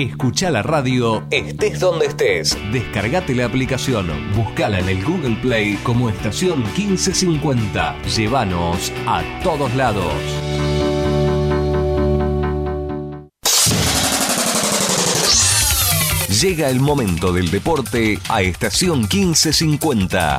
Escucha la radio estés donde estés. Descargate la aplicación, buscala en el Google Play como estación 1550. Llévanos a todos lados. Llega el momento del deporte a estación 1550.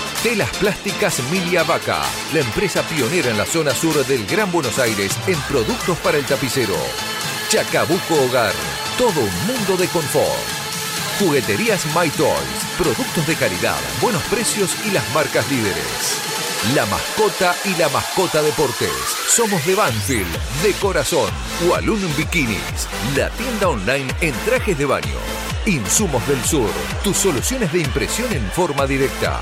Telas Plásticas Milia Vaca, la empresa pionera en la zona sur del Gran Buenos Aires en productos para el tapicero. Chacabuco Hogar, todo un mundo de confort. Jugueterías My Toys, productos de calidad, buenos precios y las marcas líderes. La mascota y la mascota deportes. Somos de Banfield, de corazón. Walloon Bikinis, la tienda online en trajes de baño. Insumos del Sur, tus soluciones de impresión en forma directa.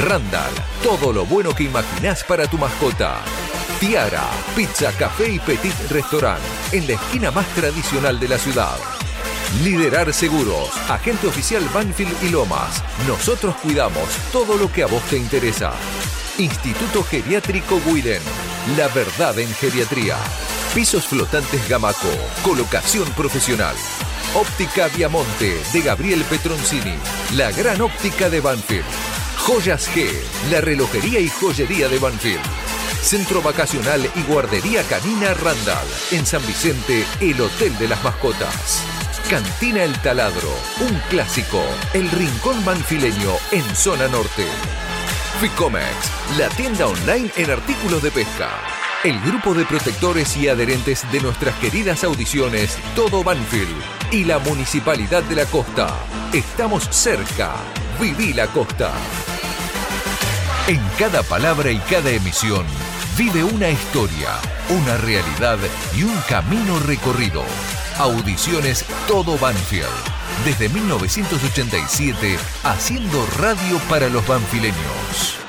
Randall, todo lo bueno que imaginás para tu mascota. Tiara, pizza, café y petit restaurant, en la esquina más tradicional de la ciudad. Liderar Seguros, agente oficial Banfield y Lomas. Nosotros cuidamos todo lo que a vos te interesa. Instituto Geriátrico Guiden, la verdad en geriatría. Pisos flotantes Gamaco, colocación profesional. Óptica Viamonte de Gabriel Petroncini, la gran óptica de Banfield. Joyas G, la relojería y joyería de Banfield. Centro Vacacional y Guardería Canina Randall. En San Vicente, el Hotel de las Mascotas. Cantina El Taladro, un clásico. El Rincón Banfileño en Zona Norte. Ficomex, la tienda online en artículos de pesca. El grupo de protectores y adherentes de nuestras queridas audiciones Todo Banfield y la Municipalidad de la Costa. Estamos cerca. Viví la Costa. En cada palabra y cada emisión vive una historia, una realidad y un camino recorrido. Audiciones Todo Banfield. Desde 1987, haciendo radio para los banfileños.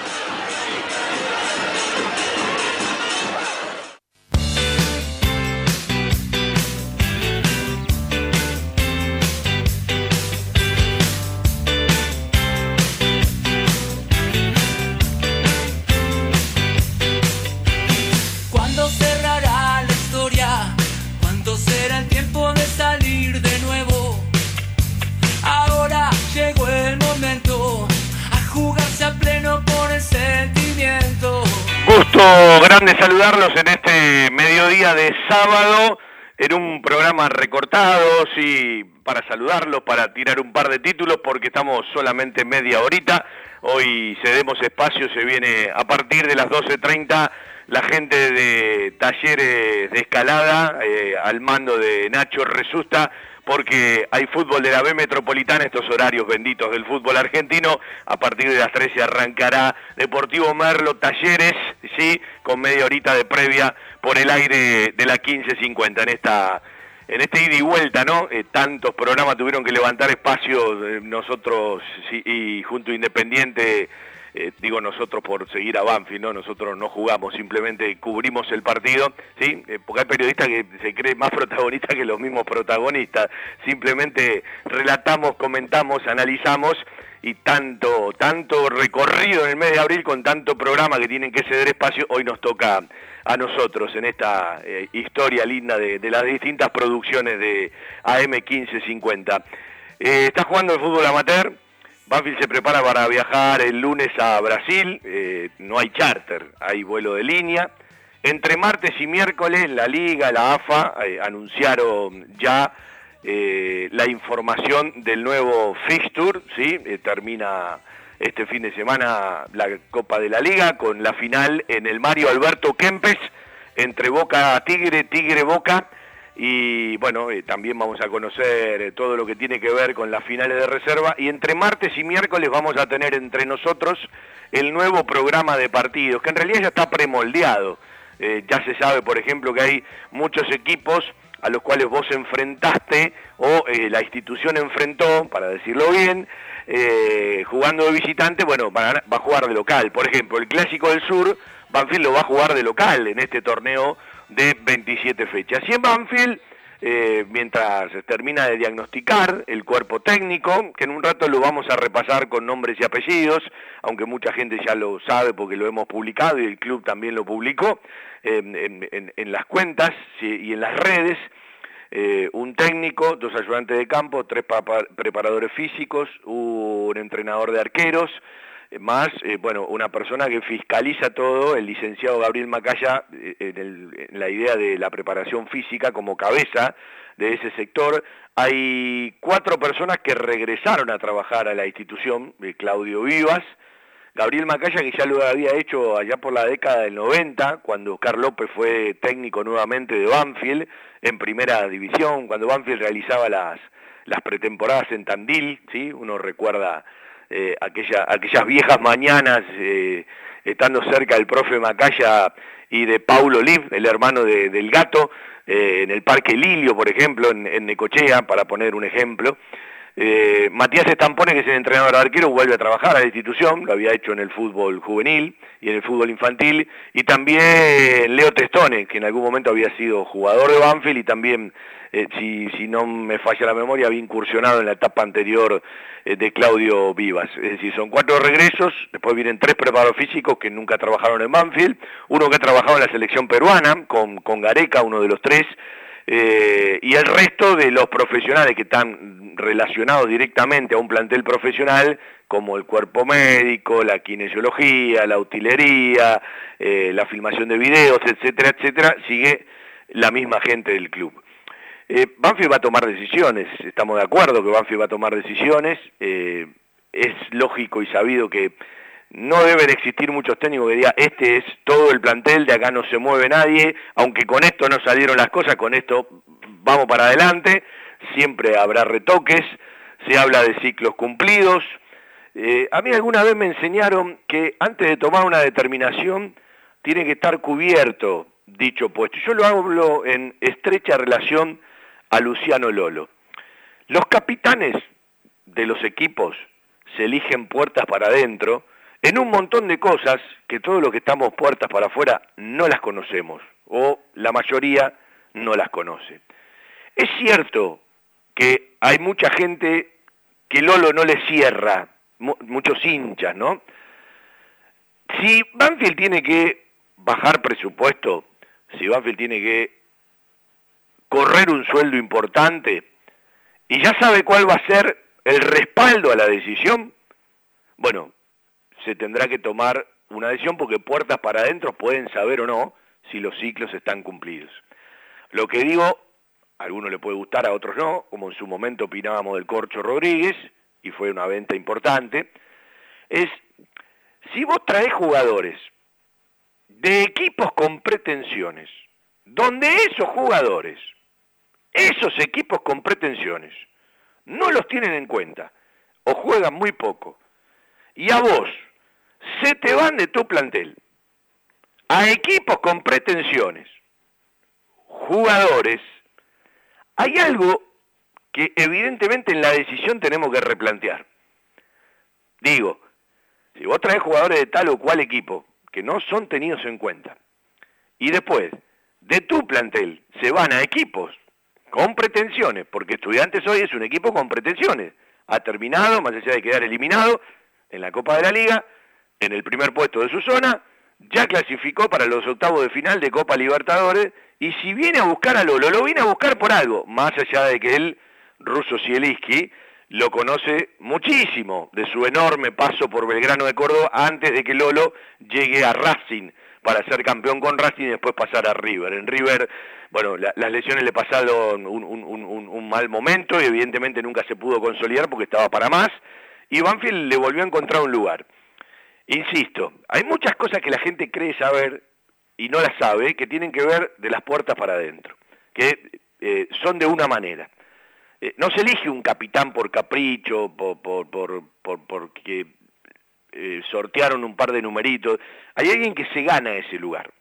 Saludarlos en este mediodía de sábado, en un programa recortado, sí, para saludarlos, para tirar un par de títulos, porque estamos solamente media horita. Hoy cedemos espacio, se viene a partir de las 12.30 la gente de talleres de escalada eh, al mando de Nacho Resusta porque hay fútbol de la B Metropolitana, estos horarios benditos del fútbol argentino. A partir de las 13 arrancará Deportivo Merlo Talleres, sí, con media horita de previa por el aire de la 1550 en esta en este ida y vuelta, ¿no? Eh, tantos programas tuvieron que levantar espacio eh, nosotros y junto Independiente eh, digo nosotros por seguir a Banfield, ¿no? Nosotros no jugamos, simplemente cubrimos el partido, ¿sí? Eh, porque hay periodistas que se creen más protagonistas que los mismos protagonistas. Simplemente relatamos, comentamos, analizamos y tanto, tanto recorrido en el mes de abril con tanto programa que tienen que ceder espacio, hoy nos toca a nosotros en esta eh, historia linda de, de, las distintas producciones de AM1550. Eh, está jugando el fútbol amateur, Banfield se prepara para viajar el lunes a Brasil, eh, no hay charter, hay vuelo de línea. Entre martes y miércoles la Liga, la AFA eh, anunciaron ya eh, la información del nuevo fixture, ¿sí? Termina este fin de semana la Copa de la Liga con la final en el Mario Alberto Kempes entre Boca Tigre, Tigre Boca. Y bueno, eh, también vamos a conocer eh, todo lo que tiene que ver con las finales de reserva y entre martes y miércoles vamos a tener entre nosotros el nuevo programa de partidos, que en realidad ya está premoldeado. Eh, ya se sabe, por ejemplo, que hay muchos equipos a los cuales vos enfrentaste o la institución enfrentó, para decirlo bien, jugando de visitante, bueno, va a jugar de local. Por ejemplo, el Clásico del Sur, Banfield lo va a jugar de local en este torneo de 27 fechas. Y en Banfield, eh, mientras termina de diagnosticar el cuerpo técnico, que en un rato lo vamos a repasar con nombres y apellidos, aunque mucha gente ya lo sabe porque lo hemos publicado y el club también lo publicó en, las cuentas y en las redes. Eh, un técnico, dos ayudantes de campo, tres preparadores físicos, un entrenador de arqueros, más, eh, bueno, una persona que fiscaliza todo, el licenciado Gabriel Macaya, eh, en, la idea de la preparación física como cabeza de ese sector. Hay cuatro personas que regresaron a trabajar a la institución, Claudio Vivas, Gabriel Macaya, que ya lo había hecho allá por la década del 90, cuando Oscar López fue técnico nuevamente de Banfield, en primera división, cuando Banfield realizaba las, las pretemporadas en Tandil, ¿sí? uno recuerda eh, aquellas viejas mañanas eh, estando cerca del profe Macaya y de Paulo Liv, el hermano del gato, eh, en el Parque Lilio, por ejemplo, en, Necochea, para poner un ejemplo. Matías Estampone, que es el entrenador de arquero, vuelve a trabajar a la institución, lo había hecho en el fútbol juvenil y en el fútbol infantil, y también Leo Testone, que en algún momento había sido jugador de Banfield y también eh, si, si, no me falla la memoria, había incursionado en la etapa anterior eh, de Claudio Vivas. Es decir, son cuatro regresos, después vienen tres preparados físicos que nunca trabajaron en Banfield, uno que ha trabajado en la selección peruana, con, con Gareca, uno de los tres, eh, y el resto de los profesionales que están relacionados directamente a un plantel profesional, como el cuerpo médico, la kinesiología, la utilería, la filmación de videos, etcétera, etcétera, sigue la misma gente del club. Eh, Banfield va a tomar decisiones, estamos de acuerdo que Banfield va a tomar decisiones, eh, es lógico y sabido que no deben existir muchos técnicos que digan, este es todo el plantel, de acá no se mueve nadie, aunque con esto no salieron las cosas, con esto vamos para adelante, siempre habrá retoques, se habla de ciclos cumplidos. Eh, a mí alguna vez me enseñaron que antes de tomar una determinación tiene que estar cubierto dicho puesto. Yo lo hablo en estrecha relación a Luciano Lolo. Los capitanes de los equipos se eligen puertas para adentro en un montón de cosas que todos los que estamos puertas para afuera no las conocemos o la mayoría no las conoce. Es cierto que hay mucha gente que Lolo no le cierra, muchos hinchas, ¿no? Si Banfield tiene que bajar presupuesto, si Banfield tiene que correr un sueldo importante y ya sabe cuál va a ser el respaldo a la decisión, bueno, se tendrá que tomar una decisión porque puertas para adentro pueden saber o no si los ciclos están cumplidos. Lo que digo, a algunos le puede gustar, a otros no, como en su momento opinábamos del Corcho Rodríguez, y fue una venta importante, es, si vos traes jugadores de equipos con pretensiones, donde esos jugadores esos equipos con pretensiones no los tienen en cuenta o juegan muy poco. Y a vos se te van de tu plantel a equipos con pretensiones, jugadores, hay algo que evidentemente en la decisión tenemos que replantear. Digo, si vos traes jugadores de tal o cual equipo que no son tenidos en cuenta, y después de tu plantel se van a equipos con pretensiones, porque Estudiantes hoy es un equipo con pretensiones. Ha terminado, más allá de quedar eliminado, en la Copa de la Liga, en el primer puesto de su zona, ya clasificó para los octavos de final de Copa Libertadores, y si viene a buscar a Lolo, lo viene a buscar por algo, más allá de que él, Russo Sieliski, lo conoce muchísimo de su enorme paso por Belgrano de Córdoba antes de que Lolo llegue a Racing para ser campeón con Racing y después pasar a River. En River bueno, las lesiones le pasaron un, mal momento y evidentemente nunca se pudo consolidar porque estaba para más. Y Banfield le volvió a encontrar un lugar. Insisto, hay muchas cosas que la gente cree saber y no las sabe, que tienen que ver de las puertas para adentro. Que eh, son de una manera. Eh, no se elige un capitán por capricho, por, por, por, porque eh, sortearon un par de numeritos. Hay alguien que se gana ese lugar.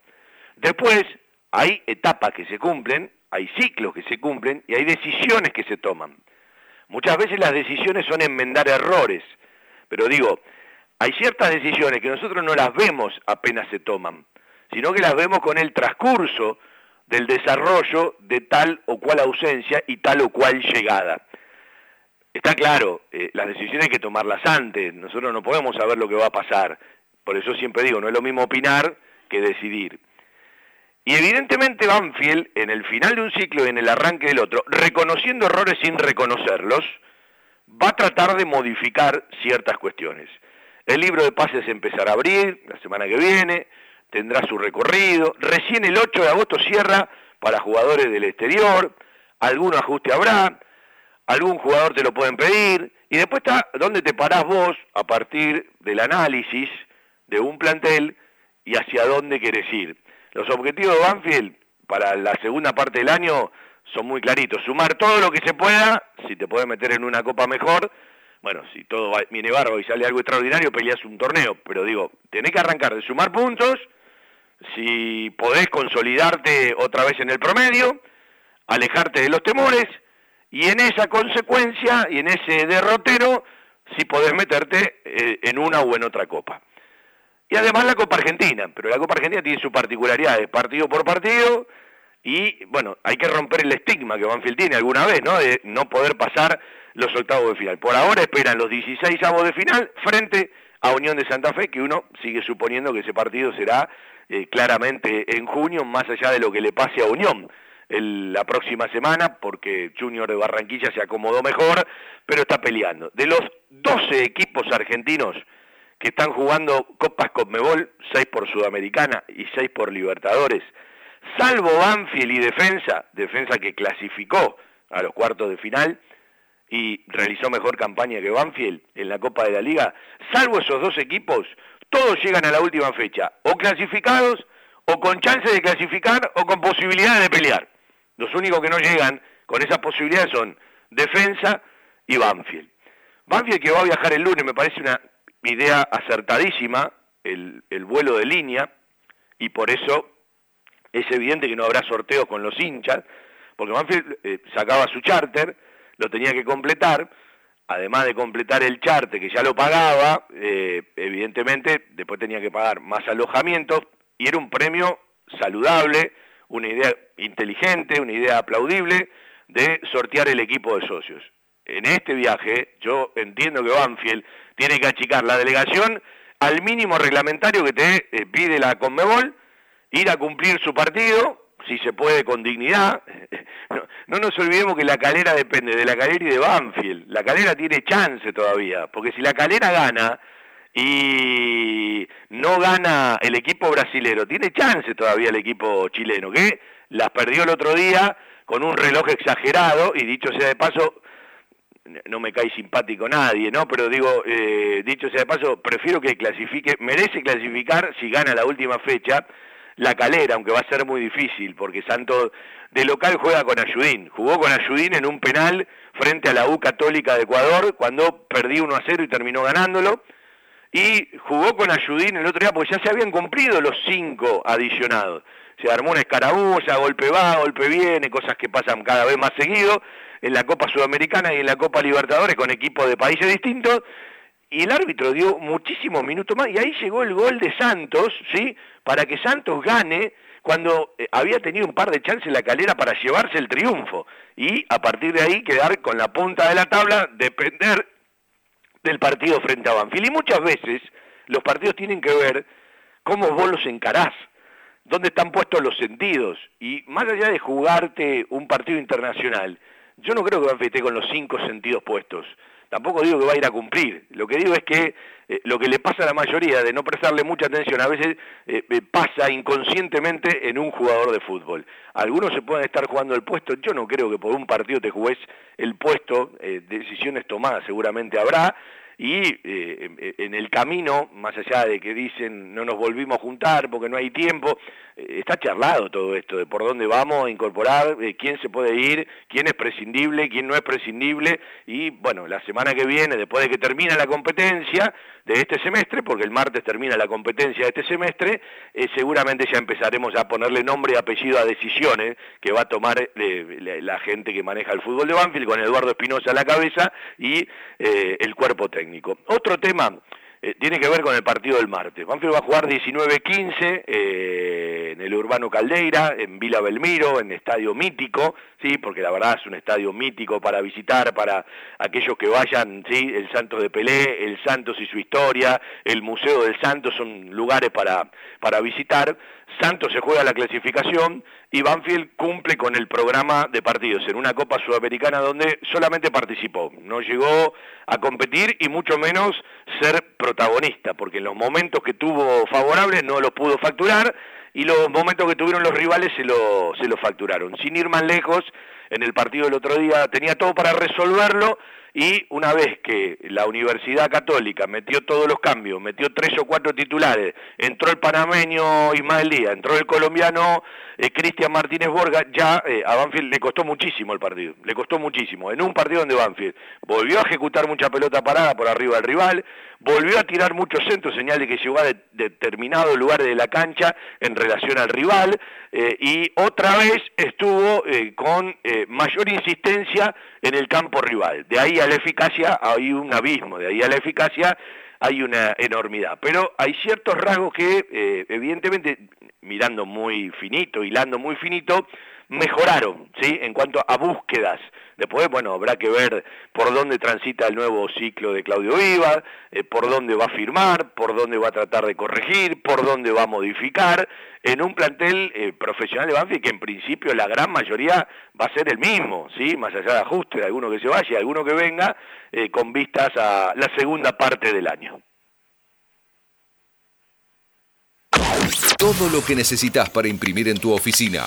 Después hay etapas que se cumplen, hay ciclos que se cumplen y hay decisiones que se toman. Muchas veces las decisiones son enmendar errores, pero digo, hay ciertas decisiones que nosotros no las vemos apenas se toman, sino que las vemos con el transcurso del desarrollo de tal o cual ausencia y tal o cual llegada. Está claro, eh, las decisiones hay que tomarlas antes, nosotros no podemos saber lo que va a pasar, por eso siempre digo, no es lo mismo opinar que decidir. Y evidentemente Banfield, en el final de un ciclo y en el arranque del otro, reconociendo errores sin reconocerlos, va a tratar de modificar ciertas cuestiones. El libro de pases empezará a abrir la semana que viene, tendrá su recorrido, recién el 8 de agosto cierra para jugadores del exterior, algún ajuste habrá, algún jugador te lo pueden pedir, y después está dónde te parás vos a partir del análisis de un plantel y hacia dónde querés ir. Los objetivos de Banfield para la segunda parte del año son muy claritos. Sumar todo lo que se pueda, si te puedes meter en una copa mejor. Bueno, si todo viene barro y sale algo extraordinario, peleas un torneo. Pero digo, tenés que arrancar de sumar puntos, si podés consolidarte otra vez en el promedio, alejarte de los temores, y en esa consecuencia y en ese derrotero, si podés meterte eh, en una o en otra copa. Y además la Copa Argentina, pero la Copa Argentina tiene su particularidad, es partido por partido, y bueno, hay que romper el estigma que Banfield tiene alguna vez, ¿no? De no poder pasar los octavos de final. Por ahora esperan los 16 avos de final frente a Unión de Santa Fe, que uno sigue suponiendo que ese partido será eh, claramente en junio, más allá de lo que le pase a Unión la próxima semana, porque Junior de Barranquilla se acomodó mejor, pero está peleando. De los 12 equipos argentinos que están jugando Copas Conmebol, 6 por Sudamericana y 6 por Libertadores, salvo Banfield y Defensa, Defensa que clasificó a los cuartos de final y realizó mejor campaña que Banfield en la Copa de la Liga, salvo esos dos equipos, todos llegan a la última fecha, o clasificados, o con chance de clasificar, o con posibilidades de pelear. Los únicos que no llegan con esas posibilidades son Defensa y Banfield. Banfield que va a viajar el lunes me parece una idea acertadísima el, vuelo de línea y por eso es evidente que no habrá sorteos con los hinchas, porque Manfield eh, sacaba su charter, lo tenía que completar, además de completar el charter que ya lo pagaba, eh, evidentemente después tenía que pagar más alojamientos y era un premio saludable, una idea inteligente, una idea aplaudible de sortear el equipo de socios. En este viaje yo entiendo que Banfield tiene que achicar la delegación al mínimo reglamentario que te eh, pide la Conmebol, ir a cumplir su partido, si se puede con dignidad. No, nos olvidemos que la calera depende de la calera y de Banfield. La calera tiene chance todavía, porque si la calera gana y no gana el equipo brasilero, tiene chance todavía el equipo chileno, que las perdió el otro día con un reloj exagerado y dicho sea de paso, no me cae simpático nadie, ¿no? Pero digo, eh, dicho sea de paso, prefiero que clasifique, merece clasificar si gana la última fecha, la calera, aunque va a ser muy difícil, porque Santos de local juega con Ayudín, jugó con Ayudín en un penal frente a la U Católica de Ecuador, cuando perdí 1 a 0 y terminó ganándolo, y jugó con Ayudín el otro día, porque ya se habían cumplido los cinco adicionados. Se armó una escaramuza, golpe va, golpe viene, cosas que pasan cada vez más seguido, en la Copa Sudamericana y en la Copa Libertadores con equipos de países distintos, y el árbitro dio muchísimos minutos más, y ahí llegó el gol de Santos, ¿sí? Para que Santos gane cuando eh, había tenido un par de chances en la calera para llevarse el triunfo, y a partir de ahí quedar con la punta de la tabla, depender del partido frente a Banfield. Y muchas veces los partidos tienen que ver cómo vos los encarás, dónde están puestos los sentidos, y más allá de jugarte un partido internacional, yo no creo que Banfield esté con los cinco sentidos puestos. Tampoco digo que va a ir a cumplir. Lo que digo es que eh, lo que le pasa a la mayoría de no prestarle mucha atención a veces eh, eh, pasa inconscientemente en un jugador de fútbol. Algunos se pueden estar jugando el puesto. Yo no creo que por un partido te jugués el puesto. decisiones tomadas seguramente habrá. y en el camino, más allá de que dicen no nos volvimos a juntar porque no hay tiempo, está charlado todo esto de por dónde vamos a incorporar, eh, quién se puede ir, quién es prescindible, quién no es prescindible y bueno, la semana que viene, después de que termina la competencia de este semestre, porque el martes termina la competencia de este semestre, eh, seguramente ya empezaremos a ponerle nombre y apellido a decisiones que va a tomar la gente que maneja el fútbol de Banfield con Eduardo Espinosa a la cabeza y el cuerpo técnico. Otro tema eh, tiene que ver con el partido del martes. Banfield va a jugar 19-15 eh, en el Urbano Caldeira, en Vila Belmiro, en Estadio Mítico, sí, porque la verdad es un estadio mítico para visitar, para aquellos que vayan, sí, el Santos de Pelé, el Santos y su historia, el Museo del Santos son lugares para, para visitar. Santos se juega la clasificación y Banfield cumple con el programa de partidos en una Copa Sudamericana donde solamente participó, no llegó a competir y mucho menos ser protagonista, porque en los momentos que tuvo favorables no los pudo facturar y los momentos que tuvieron los rivales se lo, se lo facturaron. Sin ir más lejos, en el partido del otro día tenía todo para resolverlo y una vez que la Universidad Católica metió todos los cambios, metió tres o cuatro titulares, entró el panameño Ismael Díaz, entró el colombiano eh, Cristian Martínez Borga, ya eh, a Banfield le costó muchísimo el partido, le costó muchísimo. En un partido donde Banfield volvió a ejecutar mucha pelota parada por arriba del rival, volvió a tirar muchos centros, señal de que llegó a determinado lugar de la cancha en relación al rival, eh, y otra vez estuvo con mayor insistencia en el campo rival. De ahí a la eficacia hay un abismo, de ahí a la eficacia hay una enormidad. Pero hay ciertos rasgos que, eh, evidentemente, mirando muy finito, hilando muy finito, mejoraron, ¿sí? En cuanto a búsquedas. Después, bueno, habrá que ver por dónde transita el nuevo ciclo de Claudio Viva, eh, por dónde va a firmar, por dónde va a tratar de corregir, por dónde va a modificar, en un plantel eh, profesional de Banfield que en principio la gran mayoría va a ser el mismo, ¿sí? Más allá de ajustes, de alguno que se vaya, alguno que venga, eh, con vistas a la segunda parte del año. Todo lo que necesitas para imprimir en tu oficina.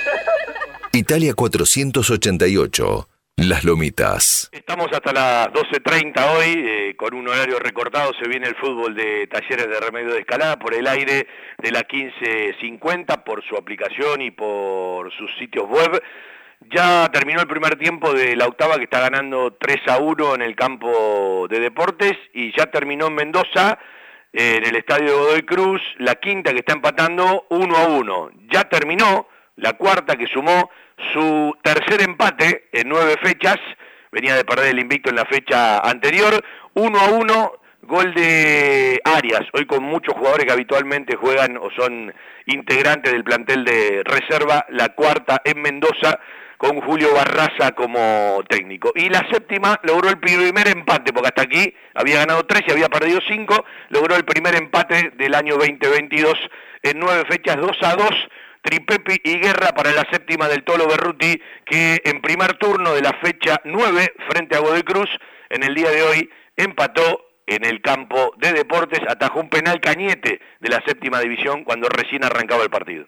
Italia 488. Las Lomitas. Estamos hasta las 12.30 hoy, eh, con un horario recortado, se viene el fútbol de talleres de remedio de escalada por el aire de la 1550, por su aplicación y por sus sitios web. Ya terminó el primer tiempo de la octava que está ganando 3 a 1 en el campo de deportes y ya terminó en Mendoza, en el estadio de Godoy Cruz, la quinta que está empatando 1 a 1. Ya terminó la cuarta que sumó su tercer empate en nueve fechas, venía de perder el invicto en la fecha anterior, uno a uno, gol de Arias, hoy con muchos jugadores que habitualmente juegan o son integrantes del plantel de reserva, la cuarta en Mendoza, con Julio Barraza como técnico. Y la séptima logró el primer empate, porque hasta aquí había ganado tres y había perdido cinco, logró el primer empate del año 2022 en nueve fechas, dos a dos Tripepi y Guerra para la séptima del Tolo Berruti, que en primer turno de la fecha 9 frente a Godoy Cruz, en el día de hoy empató en el campo de deportes, atajó un penal cañete de la séptima división cuando recién arrancaba el partido.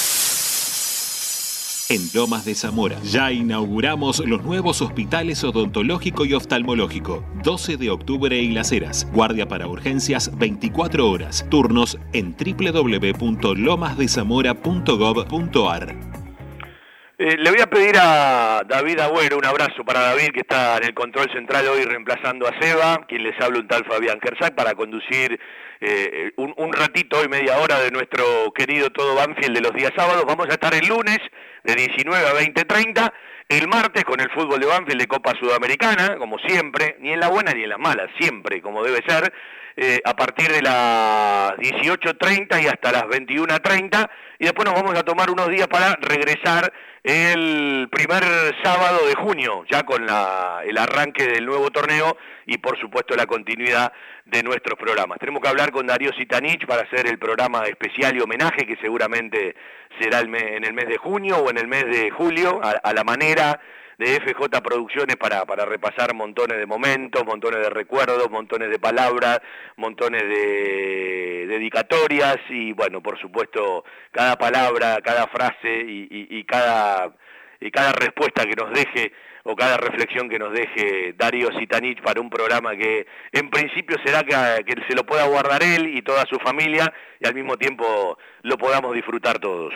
En Lomas de Zamora ya inauguramos los nuevos hospitales odontológico y oftalmológico. 12 de octubre y Las Heras. Guardia para urgencias 24 horas. Turnos en www.lomasdezamora.gov.ar. Eh, le voy a pedir a David Agüero, un abrazo para David que está en el control central hoy reemplazando a Seba, quien les habla un tal Fabián Kersak, para conducir eh, un, ratito hoy, media hora de nuestro querido Todo Banfield de los días sábados. Vamos a estar el lunes de 19 a 20.30. El martes con el fútbol de Banfield de Copa Sudamericana, como siempre, ni en la buena ni en la mala, siempre como debe ser, eh, a partir de las 18.30 y hasta las 21.30. Y después nos vamos a tomar unos días para regresar el primer sábado de junio, ya con la, el arranque del nuevo torneo y por supuesto la continuidad de nuestros programas. Tenemos que hablar con Darío Sitanich para hacer el programa especial y homenaje que seguramente será en el mes de junio o en el mes de julio, a, la manera de FJ Producciones para, para repasar montones de momentos, montones de recuerdos, montones de palabras, montones de dedicatorias y bueno, por supuesto, cada palabra, cada frase y, cada, y cada respuesta que nos deje o cada reflexión que nos deje Darío Sitanich para un programa que en principio será que, que, se lo pueda guardar él y toda su familia y al mismo tiempo lo podamos disfrutar todos.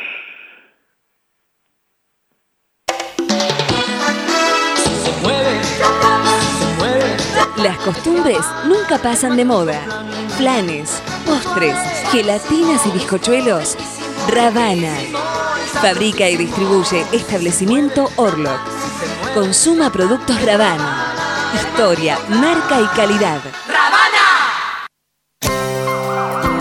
Las costumbres nunca pasan de moda. Planes, postres, gelatinas y bizcochuelos. Ravana. Fabrica y distribuye establecimiento Orlok. Consuma productos Ravana. Historia, marca y calidad.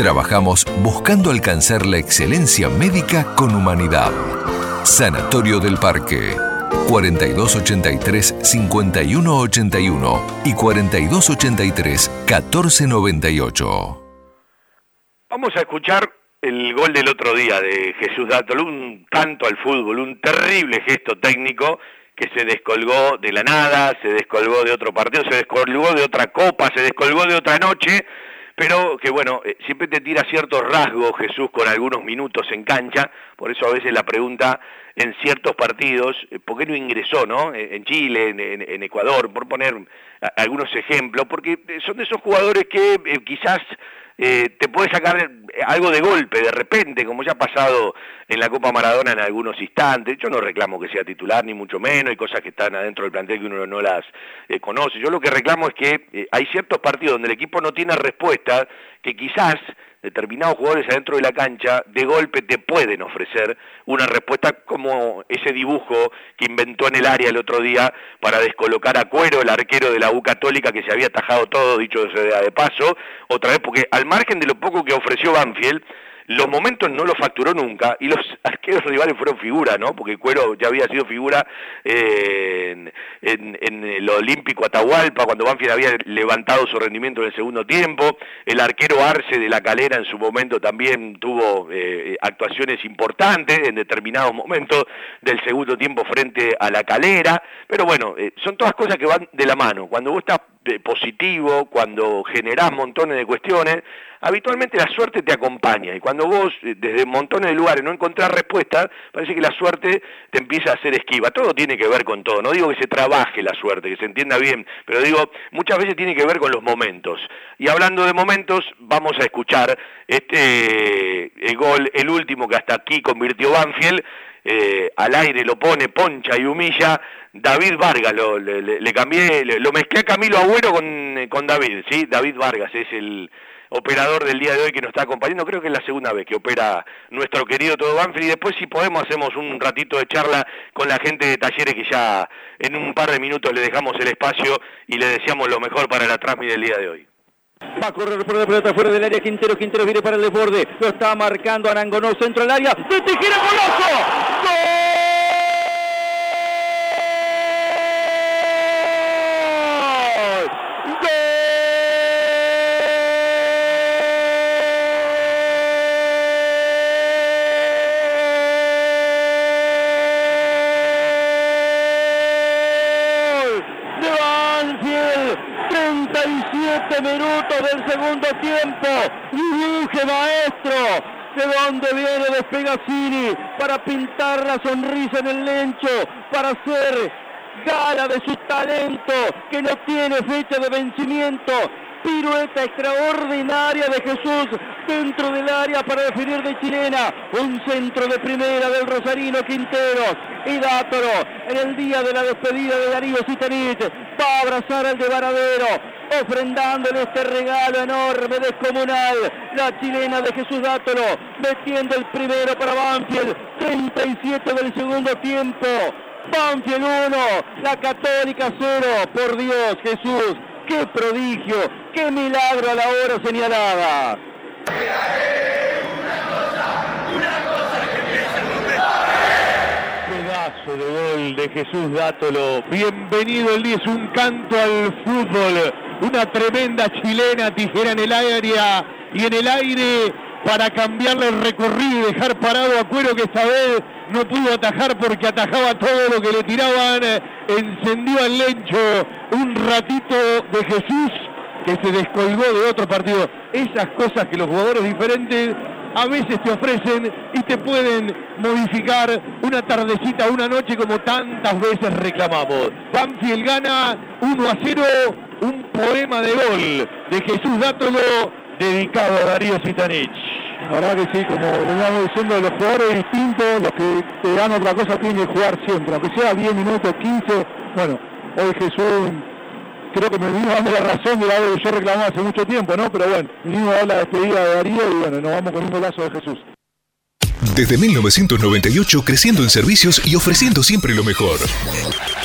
Trabajamos buscando alcanzar la excelencia médica con humanidad. Sanatorio del Parque. 4283-5181 y 4283-1498. Vamos a escuchar el gol del otro día de Jesús Dátolo, un tanto al fútbol, un terrible gesto técnico que se descolgó de la nada, se descolgó de otro partido, se descolgó de otra copa, se descolgó de otra noche pero que bueno, eh, siempre te tira ciertos rasgos Jesús con algunos minutos en cancha, por eso a veces la pregunta en ciertos partidos, eh, ¿por qué no ingresó, no? Eh, en Chile, en, Ecuador, por poner algunos ejemplos, porque son de esos jugadores que quizás eh, te puede sacar eh, algo de golpe de repente, como ya ha pasado en la Copa Maradona en algunos instantes. Yo no reclamo que sea titular, ni mucho menos, hay cosas que están adentro del plantel que uno no las eh, conoce. Yo lo que reclamo es que hay ciertos partidos donde el equipo no tiene respuesta que quizás determinados jugadores adentro de la cancha de golpe te pueden ofrecer una respuesta como ese dibujo que inventó en el área el otro día para descolocar a Cuero, el arquero de la U Católica que se había atajado todo, dicho de paso, otra vez porque al margen de lo poco que ofreció Banfield, los momentos no los facturó nunca y los arqueros rivales fueron figura, ¿no? Porque Cuero ya había sido figura eh, en, el Olímpico Atahualpa, cuando Banfield había levantado su rendimiento en el segundo tiempo. El arquero Arce de la Calera en su momento también tuvo eh, actuaciones importantes en determinados momentos del segundo tiempo frente a la Calera. Pero bueno, eh, son todas cosas que van de la mano. Cuando vos estás positivo, cuando generás montones de cuestiones, habitualmente la suerte te acompaña y cuando vos eh, desde montones de lugares no encontrás respuestas, parece que la suerte te empieza a hacer esquiva. Todo tiene que ver con todo, no digo que se trabaje la suerte, que se entienda bien, pero digo, muchas veces tiene que ver con los momentos. Y hablando de momentos, vamos a escuchar este el gol, el último que hasta aquí convirtió Banfield, eh, al aire lo pone, poncha y humilla, David Vargas, lo, le, cambié, lo mezclé a Camilo Agüero con, con David, ¿sí? David Vargas es el operador del día de hoy que nos está acompañando, creo que es la segunda vez que opera nuestro querido Todo Banfield y después si podemos hacemos un ratito de charla con la gente de talleres que ya en un par de minutos le dejamos el espacio y le deseamos lo mejor para la transmisión del día de hoy. Va a correr por la pelota fuera del área Quintero, Quintero viene para el desborde, lo está marcando Arangonó, centro al área, de Tijera Goloso, ¡Gol! Del segundo tiempo. Dibuje maestro. De dónde viene Despegazzini para pintar la sonrisa en el lencho, para hacer gala de su talento que no tiene fecha de vencimiento. Pirueta extraordinaria de Jesús dentro del área para definir de chilena. Un centro de primera del Rosarino Quinteros. Y Dátoro en el día de la despedida de Darío Citanit va a abrazar al de Varadero ofrendándole este regalo enorme, descomunal. La chilena de Jesús Dátolo, metiendo el primero para Banfield, 37 del segundo tiempo. Banfield 1, la Católica 0. Por Dios, Jesús, qué prodigio, qué milagro a la hora señalada. Pedazo de gol de Jesús Dátolo. Bienvenido el 10, un canto al fútbol una tremenda chilena, tijera en el área y en el aire para cambiarle el recorrido y dejar parado a Cuero que esta vez no pudo atajar porque atajaba todo lo que le tiraban, encendió al lencho un ratito de Jesús que se descolgó de otro partido. Esas cosas que los jugadores diferentes a veces te ofrecen y te pueden modificar una tardecita, una noche como tantas veces reclamamos. Banfield gana 1 a 0 un poema de gol de Jesús Dátolo dedicado a Darío Sitanich. La verdad que sí, como veníamos diciendo, los jugadores distintos, los que te dan otra cosa tienen que jugar siempre, aunque sea 10 minutos, 15. Bueno, hoy Jesús creo que me vino dando la razón de algo que yo reclamaba hace mucho tiempo, ¿no? Pero bueno, vinimos a dar la despedida de Darío y bueno, nos vamos con un golazo de Jesús. Desde 1998 creciendo en servicios y ofreciendo siempre lo mejor.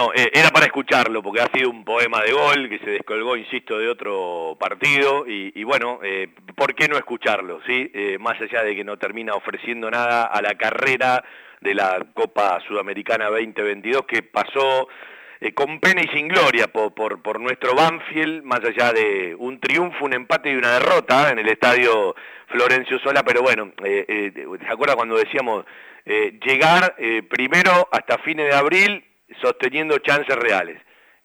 Bueno, eh, era para escucharlo, porque ha sido un poema de gol que se descolgó, insisto, de otro partido, y, bueno, eh, ¿por qué no escucharlo? ¿sí? Eh, más allá de que no termina ofreciendo nada a la carrera de la Copa Sudamericana 2022, que pasó con pena y sin gloria por, por, nuestro Banfield, más allá de un triunfo, un empate y una derrota en el estadio Florencio Sola, pero bueno, ¿se acuerda cuando decíamos llegar primero hasta fines de abril sosteniendo chances reales.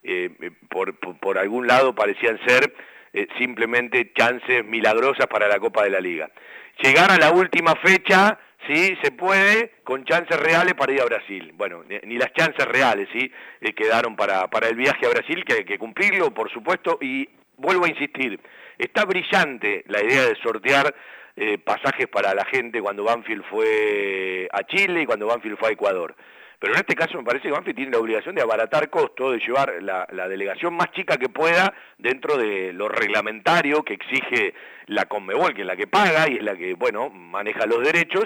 Eh, eh, por, algún lado parecían ser eh, simplemente chances milagrosas para la Copa de la Liga. Llegar a la última fecha, sí, se puede, con chances reales para ir a Brasil. Bueno, ni, las chances reales, sí, quedaron para, para el viaje a Brasil, que hay que cumplirlo, por supuesto, y vuelvo a insistir, está brillante la idea de sortear pasajes para la gente cuando Banfield fue a Chile y cuando Banfield fue a Ecuador. Pero en este caso me parece que Banfield tiene la obligación de abaratar costos, de llevar la, delegación más chica que pueda dentro de lo reglamentario que exige la Conmebol, que es la que paga y es la que, bueno, maneja los derechos.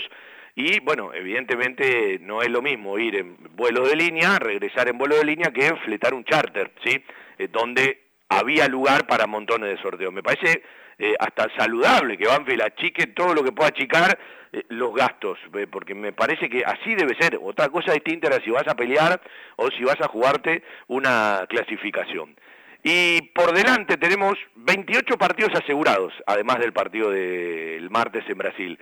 Y bueno, evidentemente no es lo mismo ir en vuelo de línea, regresar en vuelo de línea, que fletar un charter, ¿sí? Eh, donde había lugar para montones de sorteos. Me parece eh, hasta saludable que Banfield achique todo lo que pueda achicar eh, los gastos, eh, porque me parece que así debe ser. Otra cosa distinta era si vas a pelear o si vas a jugarte una clasificación. Y por delante tenemos 28 partidos asegurados, además del partido del martes en Brasil.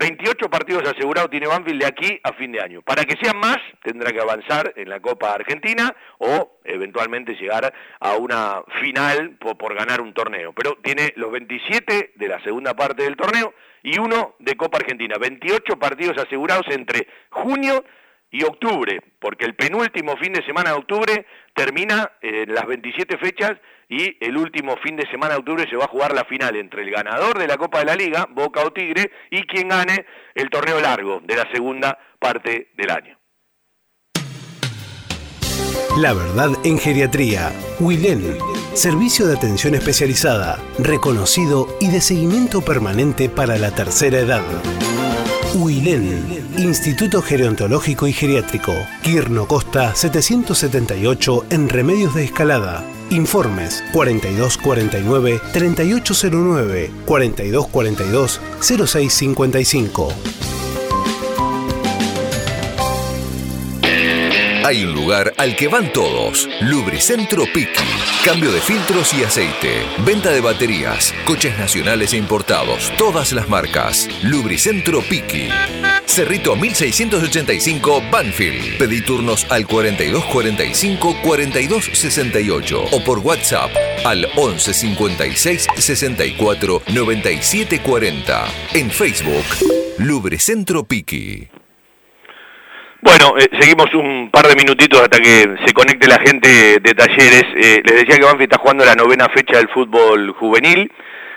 28 partidos asegurados tiene Banfield de aquí a fin de año. Para que sean más, tendrá que avanzar en la Copa Argentina o eventualmente llegar a una final por, ganar un torneo. Pero tiene los 27 de la segunda parte del torneo y uno de Copa Argentina. 28 partidos asegurados entre junio y octubre, porque el penúltimo fin de semana de octubre termina en las 27 fechas y el último fin de semana de octubre se va a jugar la final entre el ganador de la Copa de la Liga, Boca o Tigre, y quien gane el torneo largo de la segunda parte del año. La verdad en geriatría. Wilén. Servicio de atención especializada, reconocido y de seguimiento permanente para la tercera edad. UILEN, Instituto Gerontológico y Geriátrico, Quirno Costa 778 en Remedios de Escalada. Informes 4249-3809, 4242-0655. Hay un lugar al que van todos. Lubricentro Piki. Cambio de filtros y aceite. Venta de baterías. Coches nacionales e importados. Todas las marcas. Lubricentro Piki. Cerrito 1685 Banfield. Pedí turnos al 4245 4268 o por WhatsApp al 11 56 64 97 40. En Facebook, Lubricentro Piki. Bueno, eh, seguimos un par de minutitos hasta que se conecte la gente de talleres. Eh, les decía que Banfield está jugando la novena fecha del fútbol juvenil,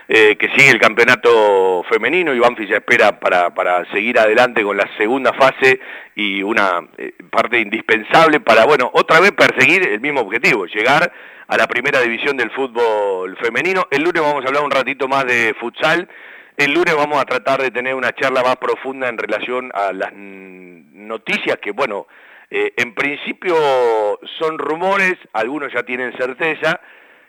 eh, que sigue el campeonato femenino y Banfield ya espera para, para seguir adelante con la segunda fase y una eh, parte indispensable para, bueno, otra vez perseguir el mismo objetivo, llegar a la primera división del fútbol femenino. El lunes vamos a hablar un ratito más de futsal. El lunes vamos a tratar de tener una charla más profunda en relación a las noticias que, bueno, eh, en principio son rumores, algunos ya tienen certeza,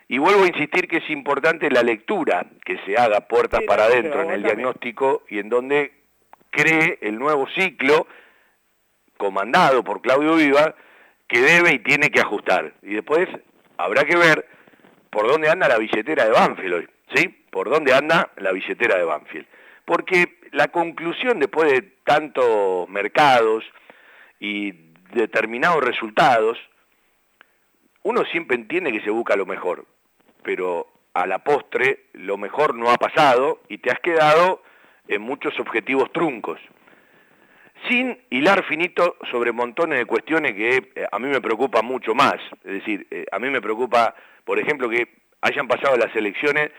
y vuelvo a insistir que es importante la lectura que se haga puertas Sí, para adentro en el también. diagnóstico y en donde cree el nuevo ciclo comandado por Claudio Viva que debe y tiene que ajustar. Y después habrá que ver por dónde anda la billetera de Banfield hoy, ¿sí? Por dónde anda la billetera de Banfield. Porque la conclusión después de tantos mercados y determinados resultados, uno siempre entiende que se busca lo mejor, pero a la postre lo mejor no ha pasado y te has quedado en muchos objetivos truncos sin hilar finito sobre montones de cuestiones que eh, a mí me preocupa mucho más. Es decir, eh, a mí me preocupa, por ejemplo, que hayan pasado las elecciones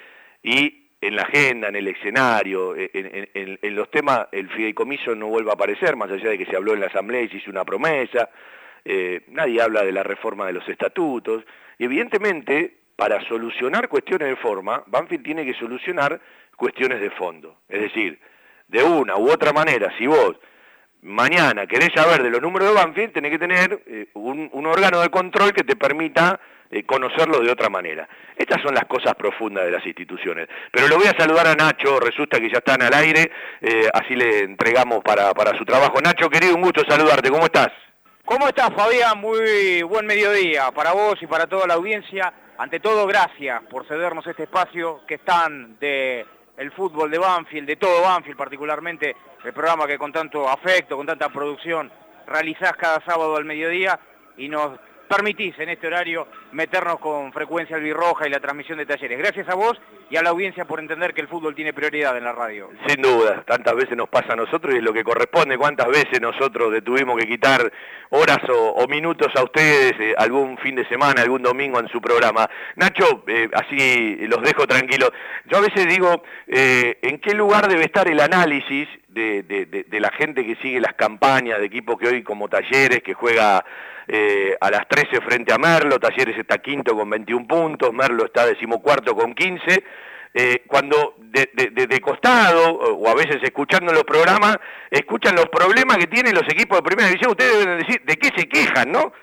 y en la agenda, en el escenario, eh, en, los temas, el fideicomiso no vuelva a aparecer, más allá de que se habló en la Asamblea y se hizo una promesa. Nadie habla de la reforma de los estatutos. Y evidentemente, para solucionar cuestiones de forma, Banfield tiene que solucionar cuestiones de fondo. Es decir, de una u otra manera, si vos mañana querés saber de los números de Banfield, tenés que tener eh, un, órgano de control que te permita eh, conocerlo de otra manera. Estas son las cosas profundas de las instituciones. Pero lo voy a saludar a Nacho, resulta que ya están al aire, eh, así le entregamos para, para su trabajo. Nacho, querido, un gusto saludarte, ¿cómo estás? ¿Cómo estás, Fabián? Muy buen mediodía para vos y para toda la audiencia. Ante todo, gracias por cedernos este espacio que están de el fútbol de Banfield, de todo Banfield particularmente, el programa que con tanto afecto, con tanta producción realizás cada sábado al mediodía y nos permitís en este horario meternos con frecuencia albirroja y la transmisión de talleres. Gracias a vos y a la audiencia por entender que el fútbol tiene prioridad en la radio. Sin duda, tantas veces nos pasa a nosotros y es lo que corresponde, cuántas veces nosotros le tuvimos que quitar horas o, minutos a ustedes eh, algún fin de semana, algún domingo en su programa. Nacho, eh, así los dejo tranquilos. Yo a veces digo, eh, ¿en qué lugar debe estar el análisis de, de- de- de la gente que sigue las campañas de equipos que hoy como Talleres, que juega eh, a las 13 frente a Merlo, Talleres está quinto con 21 puntos, Merlo está decimocuarto con 15, eh, cuando de, costado, o a veces escuchando los programas, escuchan los problemas que tienen los equipos de primera división, ustedes deben decir, ¿de qué se quejan, no?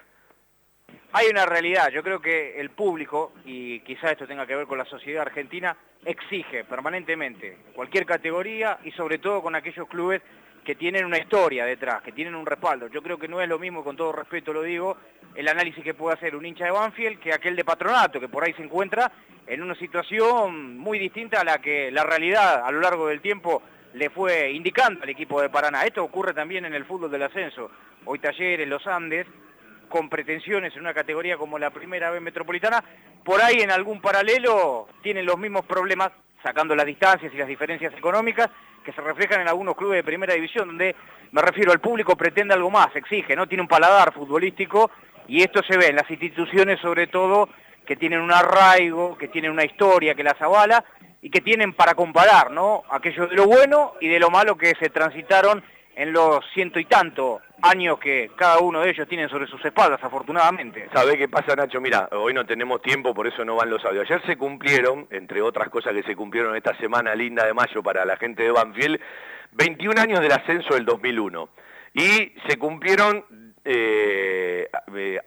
Hay una realidad, yo creo que el público, y quizá esto tenga que ver con la sociedad argentina, exige permanentemente cualquier categoría y sobre todo con aquellos clubes que tienen una historia detrás, que tienen un respaldo. Yo creo que no es lo mismo, con todo respeto lo digo, el análisis que puede hacer un hincha de Banfield que aquel de Patronato, que por ahí se encuentra en una situación muy distinta a la que la realidad a lo largo del tiempo le fue indicando al equipo de Paraná. Esto ocurre también en el fútbol del ascenso. Hoy Talleres, Los Andes, con pretensiones en una categoría como la primera B metropolitana, por ahí en algún paralelo tienen los mismos problemas, sacando las distancias y las diferencias económicas, que se reflejan en algunos clubes de primera división, donde me refiero al público pretende algo más, exige, ¿no? Tiene un paladar futbolístico y esto se ve en las instituciones sobre todo que tienen un arraigo, que tienen una historia que las avala y que tienen para comparar, ¿no? Aquello de lo bueno y de lo malo que se transitaron en los ciento y tanto años que cada uno de ellos tienen sobre sus espaldas, afortunadamente. ¿Sabe qué pasa, Nacho? Mira, hoy no tenemos tiempo, por eso no van los audios. Ayer se cumplieron, entre otras cosas que se cumplieron esta semana linda de mayo para la gente de Banfield, 21 años del ascenso del 2001. Y se cumplieron eh, eh,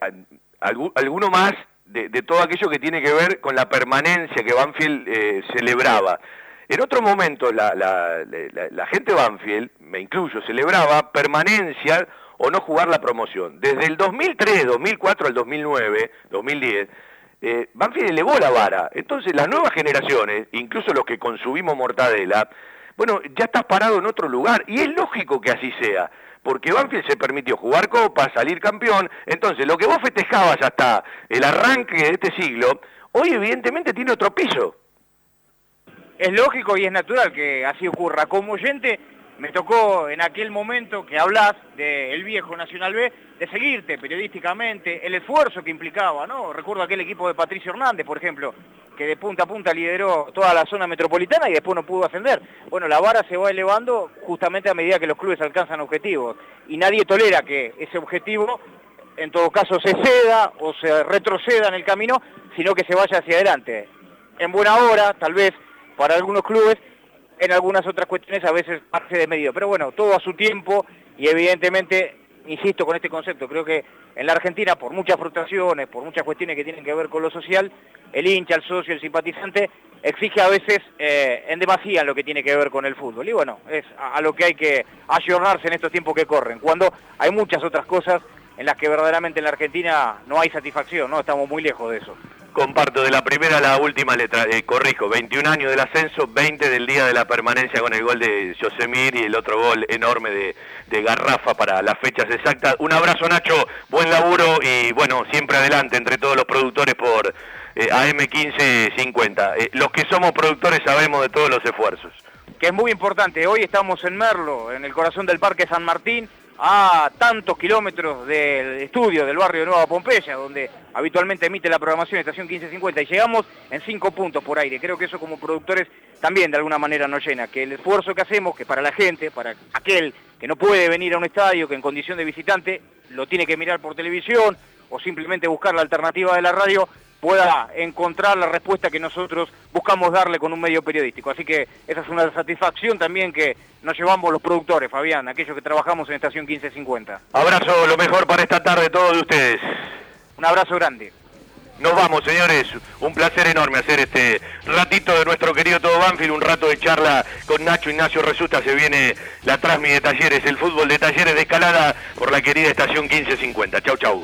alguno más de, todo aquello que tiene que ver con la permanencia que Banfield eh, celebraba. En otro momento la, la, gente Banfield, me incluyo, celebraba permanencia o no jugar la promoción. Desde el 2003, 2004 al 2009, 2010, eh, Banfield elevó la vara. Entonces las nuevas generaciones, incluso los que consumimos mortadela, bueno, ya estás parado en otro lugar y es lógico que así sea porque Banfield se permitió jugar Copa, salir campeón, entonces lo que vos festejabas hasta el arranque de este siglo, hoy evidentemente tiene otro piso. Es lógico y es natural que así ocurra. Como oyente, me tocó en aquel momento que hablas del viejo Nacional B, de seguirte periodísticamente, el esfuerzo que implicaba, ¿no? Recuerdo aquel equipo de Patricio Hernández, por ejemplo, que de punta a punta lideró toda la zona metropolitana y después no pudo ascender. Bueno, la vara se va elevando justamente a medida que los clubes alcanzan objetivos y nadie tolera que ese objetivo en todo caso se ceda o se retroceda en el camino, sino que se vaya hacia adelante. En buena hora, tal vez, para algunos clubes, en algunas otras cuestiones a veces parte de medio. Pero bueno, todo a su tiempo y evidentemente, insisto con este concepto, creo que en la Argentina, por muchas frustraciones, por muchas cuestiones que tienen que ver con lo social, el hincha, el socio, el simpatizante, exige a veces eh, en demasía lo que tiene que ver con el fútbol. Y bueno, es a, lo que hay que ayornarse en estos tiempos que corren, cuando hay muchas otras cosas en las que verdaderamente en la Argentina no hay satisfacción, ¿no? Estamos muy lejos de eso. Comparto de la primera a la última letra, eh, corrijo, 21 años del ascenso, 20 del día de la permanencia con el gol de Josemir y el otro gol enorme de, Garrafa para las fechas exactas. Un abrazo Nacho, buen laburo y bueno, siempre adelante entre todos los productores por eh, AM1550. Eh, los que somos productores sabemos de todos los esfuerzos. Que es muy importante, hoy estamos en Merlo, en el corazón del Parque San Martín, a tantos kilómetros del estudio del barrio de Nueva Pompeya, donde habitualmente emite la programación Estación 1550, y llegamos en cinco puntos por aire. Creo que eso como productores también de alguna manera nos llena, que el esfuerzo que hacemos, que para la gente, para aquel que no puede venir a un estadio, que en condición de visitante lo tiene que mirar por televisión o simplemente buscar la alternativa de la radio, pueda encontrar la respuesta que nosotros buscamos darle con un medio periodístico. Así que esa es una satisfacción también que nos llevamos los productores, Fabián, aquellos que trabajamos en Estación 1550. Abrazo, lo mejor para esta tarde todos de ustedes. Un abrazo grande. Nos vamos, señores. Un placer enorme hacer este ratito de nuestro querido Todo Banfield, un rato de charla con Nacho Ignacio Resulta. Se viene la Trasmi de Talleres, el fútbol de Talleres de escalada por la querida Estación 1550. Chau, chau.